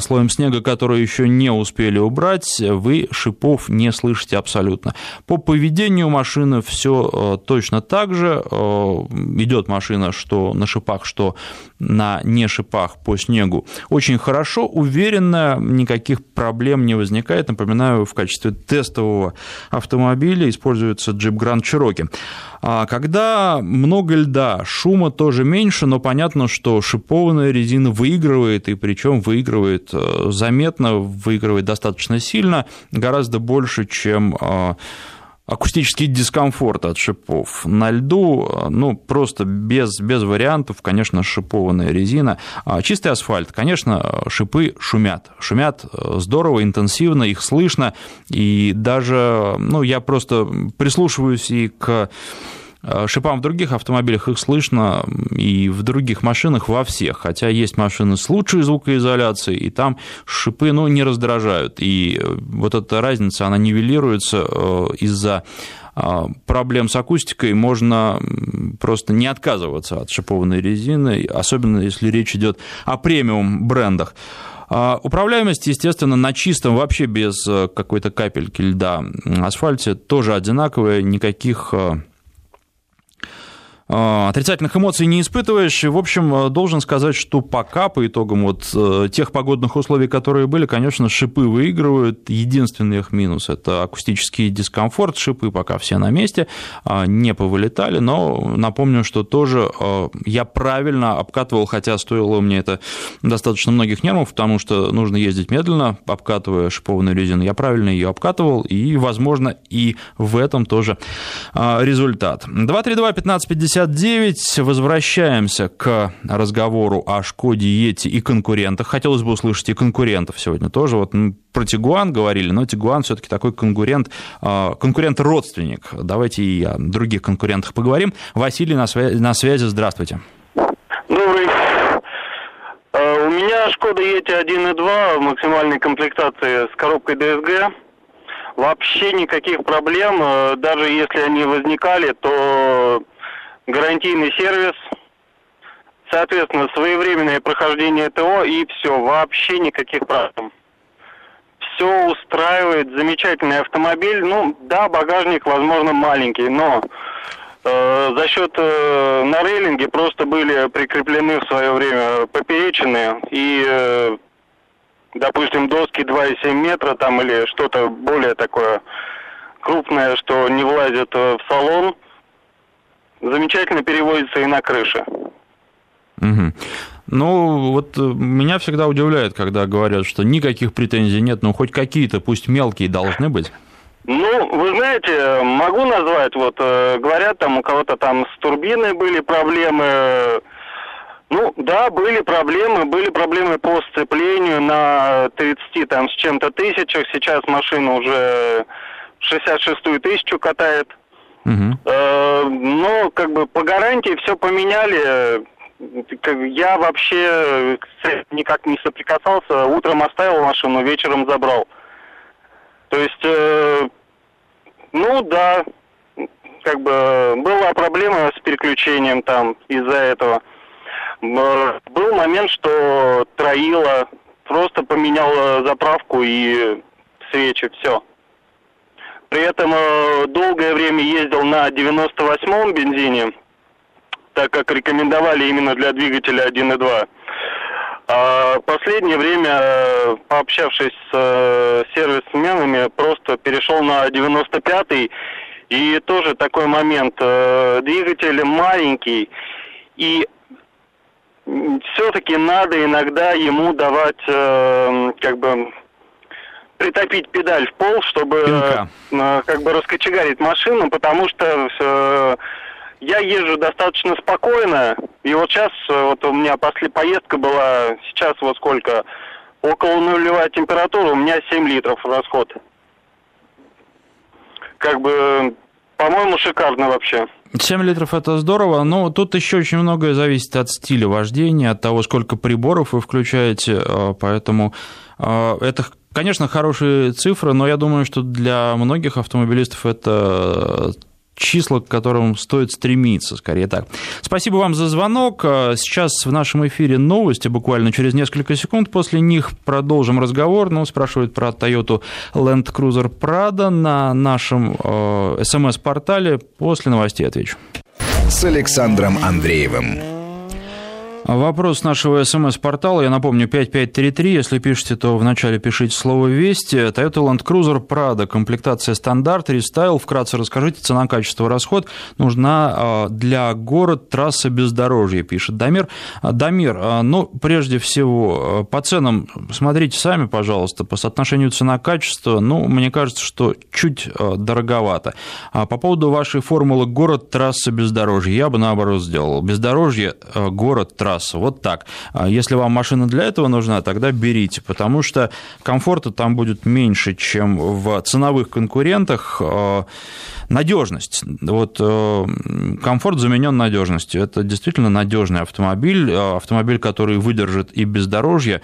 слоем снега, который еще не успели убрать, вы шипов не слышите абсолютно. По поведению машины все точно так же. Идет машина, что на шипах шипах, что на не шипах по снегу, очень хорошо, уверенно, никаких проблем не возникает. Напоминаю, в качестве тестового автомобиля используется Jeep Grand Cherokee. А когда много льда, шума тоже меньше, но понятно, что шипованная резина выигрывает, и причем выигрывает э, заметно, выигрывает достаточно сильно, гораздо больше, чем э, акустический дискомфорт от шипов. На льду, ну, просто без, без вариантов, конечно, шипованная резина. А чистый асфальт, конечно, шипы шумят. Шумят э, здорово, интенсивно, их слышно. И даже, ну, я просто прислушиваюсь и к шипам в других автомобилях их слышно и в других машинах во всех, хотя есть машины с лучшей звукоизоляцией, и там шипы ну, не раздражают. И э, вот эта разница, она нивелируется э, из-за проблем с акустикой, можно просто не отказываться от шипованной резины, особенно если речь идет о премиум брендах. Управляемость, естественно, на чистом, вообще без какой-то капельки льда асфальте тоже одинаковая, никаких А, отрицательных эмоций не испытываешь. В общем, э, должен сказать, что пока по итогам вот э, тех погодных условий, которые были, конечно, шипы выигрывают. Единственный их минус – это акустический дискомфорт. Шипы пока все на месте, а, не повылетали, но напомню, что тоже э, я правильно обкатывал, хотя стоило мне это достаточно многих нервов, потому что нужно ездить медленно, обкатывая шипованную резину. Я правильно ее обкатывал, и, возможно, и в этом тоже а, результат. 232 15 50 59. Возвращаемся к разговору о Шкоде Ети и конкурентах. Хотелось бы услышать и конкурентов сегодня тоже. Вот про Тигуан говорили, но Тигуан все-таки такой конкурент, а, конкурент-родственник. Давайте и о других конкурентах поговорим. Василий на связи, на связи. здравствуйте. Добрый. А, у меня Шкода Ети 1.2 в максимальной комплектации с коробкой DSG. Вообще никаких проблем, а, даже если они возникали, то гарантийный сервис, соответственно, своевременное прохождение ТО и все, вообще никаких проблем. Все устраивает, замечательный автомобиль. Ну, да, багажник, возможно, маленький, но э, за счет э, на рейлинге просто были прикреплены в свое время поперечины и, э, допустим, доски 2,7 метра там или что-то более такое крупное, что не влазит э, в салон – замечательно переводится и на крыше. Угу. Ну, вот э, меня всегда удивляет, когда говорят, что никаких претензий нет, но хоть какие-то, пусть мелкие, должны быть. Ну, вы знаете, могу назвать, вот, э, говорят, там у кого-то там с турбиной были проблемы, ну, да, были проблемы, были проблемы по сцеплению на 30 там с чем-то тысячах, сейчас машина уже 66-ю тысячу катает. Угу. Ну, как бы по гарантии все поменяли. Я вообще никак не соприкасался. Утром оставил машину, вечером забрал. То есть, э, ну да, как бы была проблема с переключением там из-за этого. Был момент, что троила, просто поменял заправку и свечи, все. При этом э, долгое время ездил на 98-м бензине, так как рекомендовали именно для двигателя 1.2. А последнее время, э, пообщавшись с э, сервисменами, просто перешел на 95-й. И тоже такой момент. Двигатель маленький. И все-таки надо иногда ему давать как бы притопить педаль в пол, чтобы Пинка. э, как бы раскочегарить машину, потому что э, я езжу достаточно спокойно, и вот сейчас, э, вот у меня после поездка была, сейчас вот сколько, около нулевая температура, у меня 7 литров расход. Как бы, по-моему, шикарно вообще. 7 литров это здорово, но тут еще очень многое зависит от стиля вождения, от того, сколько приборов вы включаете, э, поэтому э, это Конечно, хорошие цифры, но я думаю, что для многих автомобилистов это числа, к которым стоит стремиться, скорее так. Спасибо вам за звонок. Сейчас в нашем эфире новости, буквально через несколько секунд. После них продолжим разговор. Ну, спрашивают про Toyota Land Cruiser Prado на нашем э, смс-портале. После новостей отвечу. С Александром Андреевым. Вопрос нашего смс-портала, я напомню, 5533, если пишете, то вначале пишите слово «Вести». Toyota Land Cruiser Prado, комплектация стандарт, рестайл. Вкратце расскажите, цена, качество, расход. Нужна а, для город трасса бездорожья, пишет Дамир. А, Дамир, а, ну, прежде всего, по ценам смотрите сами, пожалуйста, по соотношению цена-качество, ну, мне кажется, что чуть дороговато. По поводу вашей формулы город трасса бездорожья, я бы наоборот сделал. Бездорожье, город трасса трассу. Вот так. А если вам машина для этого нужна, тогда берите, потому что комфорта там будет меньше, чем в ценовых конкурентах. Надежность. Вот э, комфорт заменен надежностью. Это действительно надежный автомобиль, э, автомобиль, который выдержит и бездорожье.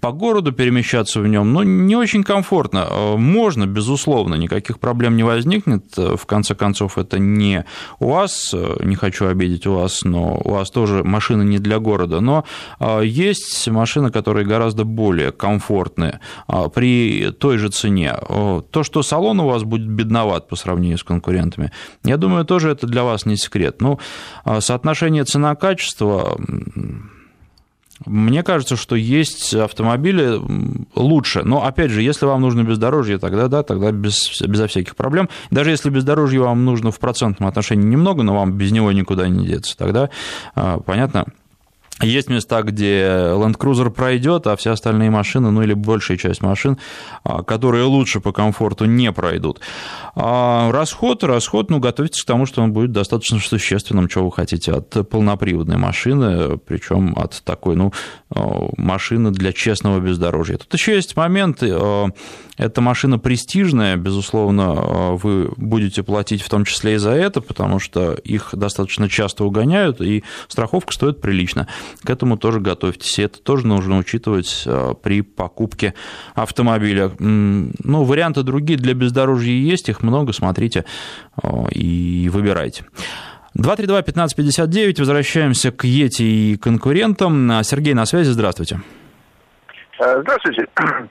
По городу перемещаться в нем, но не очень комфортно. Э, можно, безусловно, никаких проблем не возникнет. В конце концов, это не у вас, не хочу обидеть вас, но у вас тоже машина не для города, но есть машины, которые гораздо более комфортные при той же цене. То, что салон у вас будет бедноват по сравнению с конкурентами, я думаю, тоже это для вас не секрет. Ну, соотношение цена-качество мне кажется, что есть автомобили лучше. Но, опять же, если вам нужно бездорожье, тогда да, тогда без, безо всяких проблем. Даже если бездорожье вам нужно в процентном отношении немного, но вам без него никуда не деться, тогда, а, понятно, есть места, где Land Cruiser пройдет, а все остальные машины, ну или большая часть машин, а, которые лучше по комфорту, не пройдут. А расход, расход, ну, готовьтесь к тому, что он будет достаточно существенным, чего вы хотите, от полноприводной машины, причем от такой, ну, а, машины для честного бездорожья. Тут еще есть момент, эта машина престижная, безусловно, вы будете платить в том числе и за это, потому что их достаточно часто угоняют, и страховка стоит прилично. К этому тоже готовьтесь, и это тоже нужно учитывать э, при покупке автомобиля. Ну, варианты другие для бездорожья есть, их много, смотрите э, и выбирайте. 232-1559, возвращаемся к Ети и конкурентам. Сергей на связи, здравствуйте. Э, здравствуйте.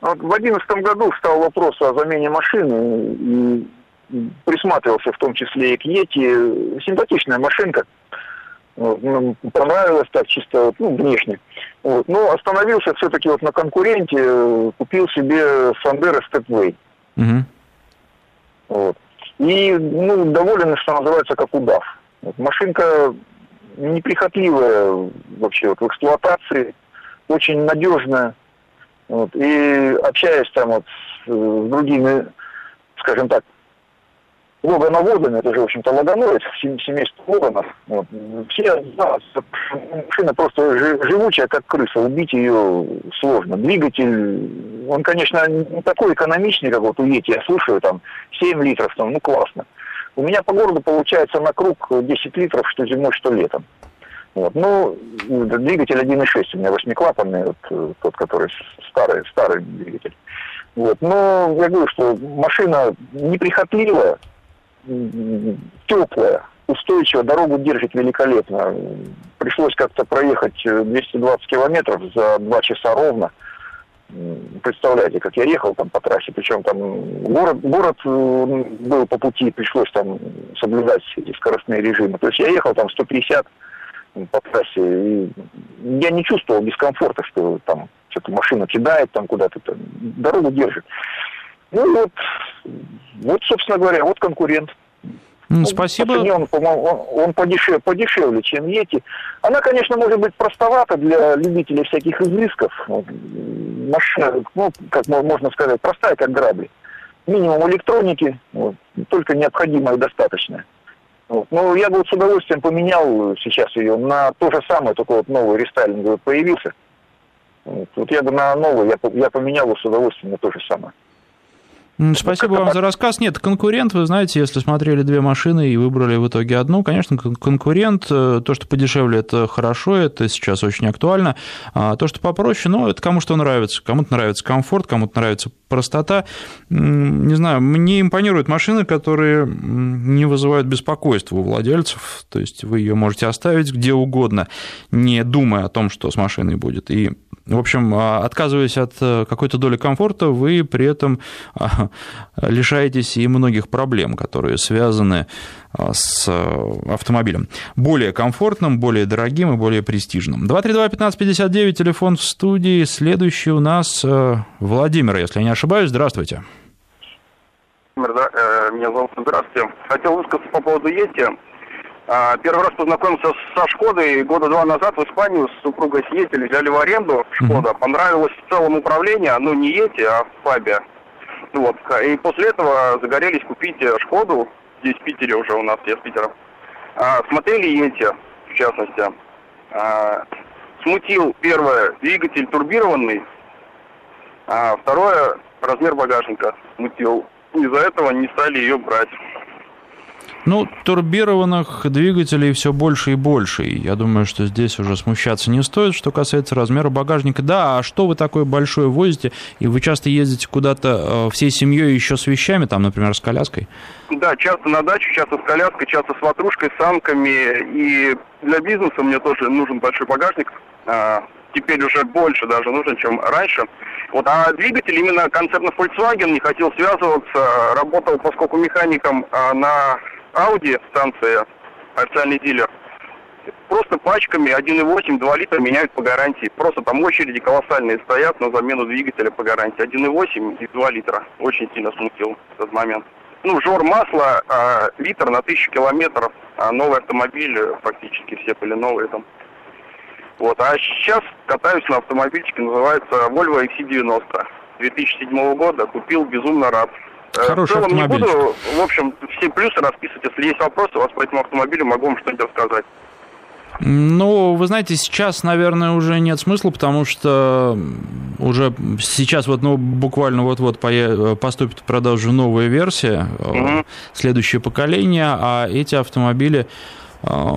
Вот в 2011 году встал вопрос о замене машины, присматривался в том числе и к Ети. Симпатичная машинка, ну, понравилось так чисто ну, внешне. Вот. Но остановился все-таки вот на конкуренте, купил себе Сандера Степвей. Угу. Вот. И ну, доволен, что называется, как удав. Вот. Машинка неприхотливая вообще вот, в эксплуатации, очень надежная. Вот. И общаясь там вот с, с другими, скажем так, логановодами, это же, в общем-то, логоноид, семейство логанов. Вот. Все, да, машина просто живучая, как крыса, убить ее сложно. Двигатель, он, конечно, не такой экономичный, как вот у Ети, я слушаю, там, 7 литров, там, ну, классно. У меня по городу получается на круг 10 литров, что зимой, что летом. Вот. Ну, двигатель 1.6 у меня восьмиклапанный, вот, тот, который старый, старый двигатель. Вот. Но я говорю, что машина неприхотливая, теплая, устойчивая, дорогу держит великолепно. Пришлось как-то проехать 220 километров за два часа ровно. Представляете, как я ехал там по трассе, причем там город, город э, был по пути, пришлось там соблюдать эти скоростные режимы. То есть я ехал там 150 по трассе, и я не чувствовал дискомфорта, что там что-то машина кидает там куда-то, дорогу держит. Ну вот, вот, собственно говоря, вот конкурент. Ну, спасибо. Он, он, он подешев, подешевле, чем эти. Она, конечно, может быть простовата для любителей всяких изысков. Машина, ну, как можно сказать, простая, как грабли. Минимум электроники, вот, только необходимое и достаточное. Вот. Ну, я бы вот с удовольствием поменял сейчас ее на то же самое, только вот новый рестайлинг появился. Вот, вот я бы на новый, я, я поменял его с удовольствием на то же самое. Спасибо вам за рассказ. Нет, конкурент, вы знаете, если смотрели две машины и выбрали в итоге одну, конечно, конкурент, э, то, что подешевле, это хорошо, это сейчас очень актуально. А то, что попроще, ну, это кому что нравится. Кому-то нравится комфорт, кому-то нравится простота. Не знаю, мне импонируют машины, которые не вызывают беспокойства у владельцев, то есть вы ее можете оставить где угодно, не думая о том, что с машиной будет. И в общем, а, отказываясь от э, какой-то доли комфорта, вы при этом а, лишаетесь и многих проблем, которые связаны а, с э, автомобилем. Более комфортным, более дорогим и более престижным. 232-1559, телефон в студии. Следующий у нас э, Владимир, если я не ошибаюсь. Здравствуйте. Меня зовут Здравствуйте. Хотел высказаться по поводу Ети. А, первый раз познакомился со Шкодой года два назад в Испанию с супругой съездили, взяли в аренду Шкода. Mm-hmm. Понравилось в целом управление, ну не эти, а в Фабе. Вот. И после этого загорелись купить Шкоду, здесь в Питере уже у нас, я с Питера. А, смотрели эти, в частности. А, смутил первое, двигатель турбированный, а второе, размер багажника смутил. Из-за этого не стали ее брать. Ну, турбированных двигателей все больше и больше. Я думаю, что здесь уже смущаться не стоит. Что касается размера багажника, да, а что вы такое большое возите? И вы часто ездите куда-то э, всей семьей еще с вещами, там, например, с коляской? Да, часто на дачу, часто с коляской, часто с ватрушкой, с санками. И для бизнеса мне тоже нужен большой багажник. А, теперь уже больше даже нужен, чем раньше. Вот, а двигатель именно концерна Volkswagen не хотел связываться, работал, поскольку механиком а, на Audi станция, официальный дилер, просто пачками 1,8, 2 литра меняют по гарантии. Просто там очереди колоссальные стоят на замену двигателя по гарантии. 1,8 и 2 литра. Очень сильно смутил этот момент. Ну, жор масла, а, литр на тысячу километров, а новый автомобиль, фактически все были новые там. Вот, а сейчас катаюсь на автомобильчике, называется Volvo XC90. 2007 года, купил, безумно рад. Э, Хороший в целом не буду, в общем, все плюсы расписывать. Если есть вопросы у вас по этому автомобилю, могу вам что-нибудь рассказать. Ну, вы знаете, сейчас, наверное, уже нет смысла, потому что уже сейчас вот, ну, буквально вот-вот поступит в продажу новая версия, угу. следующее поколение, а эти автомобили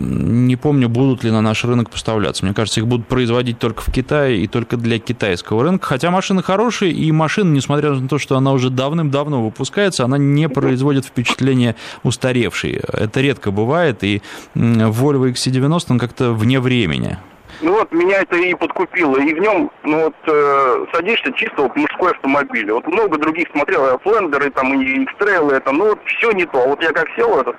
не помню, будут ли на наш рынок поставляться. Мне кажется, их будут производить только в Китае и только для китайского рынка. Хотя машины хорошие, и машина, несмотря на то, что она уже давным-давно выпускается, она не производит впечатление устаревшей. Это редко бывает, и Volvo XC90, он как-то вне времени. Ну вот, меня это и подкупило. И в нем, ну вот, э, садишься чисто вот мужской автомобиль. Вот много других смотрел, я Флендеры, там, и X-Trail, это, ну вот все не то. Вот я как сел в этот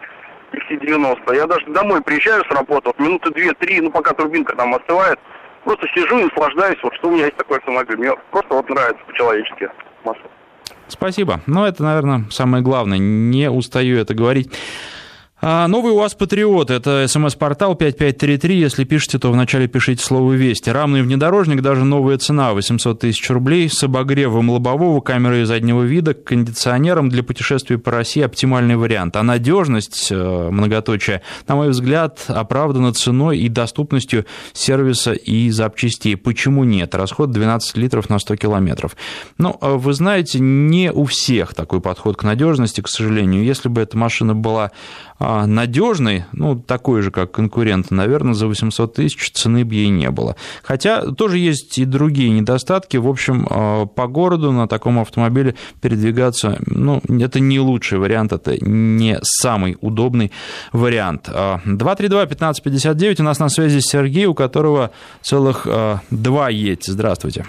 XC90. Я даже домой приезжаю с работы, вот минуты две-три, ну пока турбинка там остывает, просто сижу и наслаждаюсь, вот что у меня есть такой автомобиль. Мне просто вот нравится по-человечески масса. Спасибо. Ну, это, наверное, самое главное. Не устаю это говорить. А новый УАЗ «Патриот» — это смс-портал 5533. Если пишете, то вначале пишите слово «Вести». Рамный внедорожник, даже новая цена — 800 тысяч рублей. С обогревом лобового, камерой заднего вида, кондиционером для путешествий по России — оптимальный вариант. А надежность, э, многоточие, на мой взгляд, оправдана ценой и доступностью сервиса и запчастей. Почему нет? Расход 12 литров на 100 километров. Ну, а вы знаете, не у всех такой подход к надежности, к сожалению. Если бы эта машина была а, надежный, ну, такой же, как конкурент, наверное, за 800 тысяч цены бы ей не было. Хотя тоже есть и другие недостатки. В общем, а, по городу на таком автомобиле передвигаться, ну, это не лучший вариант, это не самый удобный вариант. 232-1559, а, у нас на связи Сергей, у которого целых два есть. Здравствуйте.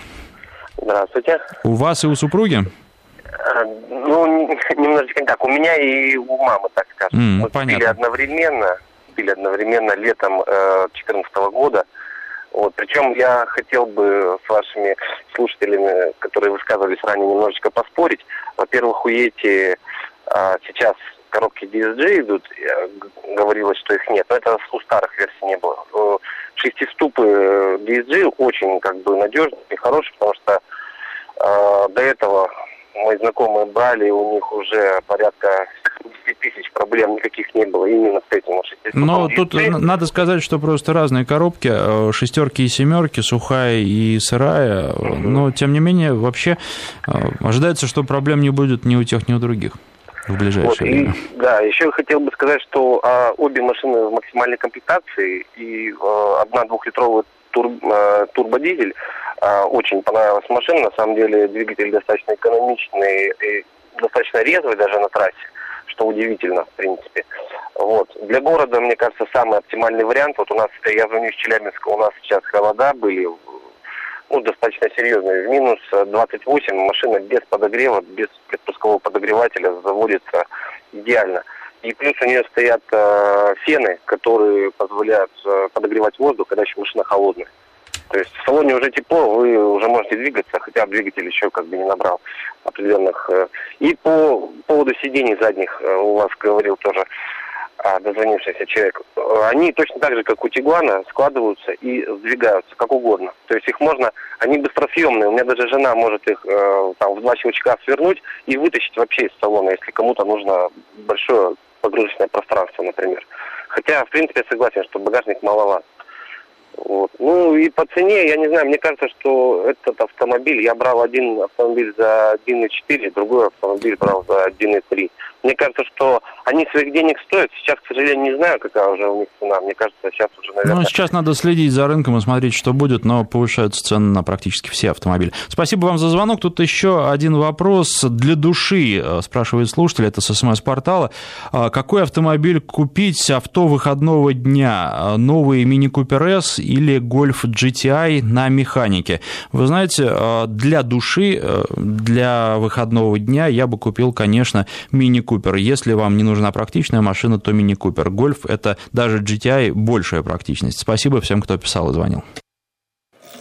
Здравствуйте. У вас и у супруги? Ну, немножечко не так. У меня и у мамы, так скажем. Mm, Мы понятно. купили одновременно, купили одновременно летом 2014 э, года. Вот, причем я хотел бы с вашими слушателями, которые высказывались ранее, немножечко поспорить. Во-первых, у Ети а, сейчас коробки DSG идут, говорилось, что их нет, но это у старых версий не было. Э, шестиступы DSG очень как бы надежные и хорошие, потому что э, до этого мои знакомые брали, у них уже порядка 10 тысяч проблем никаких не было именно с этим. Но тут надо сказать, что просто разные коробки, э, шестерки и семерки, сухая и сырая, но тем не менее вообще э, ожидается, что проблем не будет ни у тех, ни у других в ближайшее вот, время. И, да, еще хотел бы сказать, что а, обе машины в максимальной комплектации и а, одна двухлитровая тур, а, турбодизель а, очень понравилась машина. На самом деле двигатель достаточно экономичный и достаточно резвый даже на трассе, что удивительно, в принципе. Вот. Для города, мне кажется, самый оптимальный вариант. Вот у нас, я звоню из Челябинска, у нас сейчас холода были, ну, достаточно серьезные. В минус 28 машина без подогрева, без предпускового подогревателя заводится идеально. И плюс у нее стоят э, фены, которые позволяют э, подогревать воздух, когда еще машина холодная. То есть в салоне уже тепло, вы уже можете двигаться, хотя двигатель еще как бы не набрал определенных. Э, и по поводу сидений задних э, у вас говорил тоже а, дозвонившийся человек. Они точно так же, как у Тигуана, складываются и сдвигаются как угодно. То есть их можно, они быстросъемные. У меня даже жена может их э, там в два щелчка свернуть и вытащить вообще из салона, если кому-то нужно большое погрузочное пространство, например. Хотя, в принципе, я согласен, что багажник маловат. Вот. Ну и по цене, я не знаю, мне кажется, что этот автомобиль, я брал один автомобиль за 1,4, другой автомобиль брал за 1,3. Мне кажется, что они своих денег стоят. Сейчас, к сожалению, не знаю, какая уже у них цена. Мне кажется, сейчас уже, наверное... Ну, сейчас надо следить за рынком и смотреть, что будет, но повышаются цены на практически все автомобили. Спасибо вам за звонок. Тут еще один вопрос для души, э, спрашивает слушатель, это с СМС-портала. А какой автомобиль купить авто выходного дня? Новый Mini Cooper S или Golf GTI на механике? Вы знаете, э, для души, э, для выходного дня я бы купил, конечно, Mini Купер. Если вам не нужна практичная машина, то Мини Купер. Гольф – это даже GTI большая практичность. Спасибо всем, кто писал и звонил.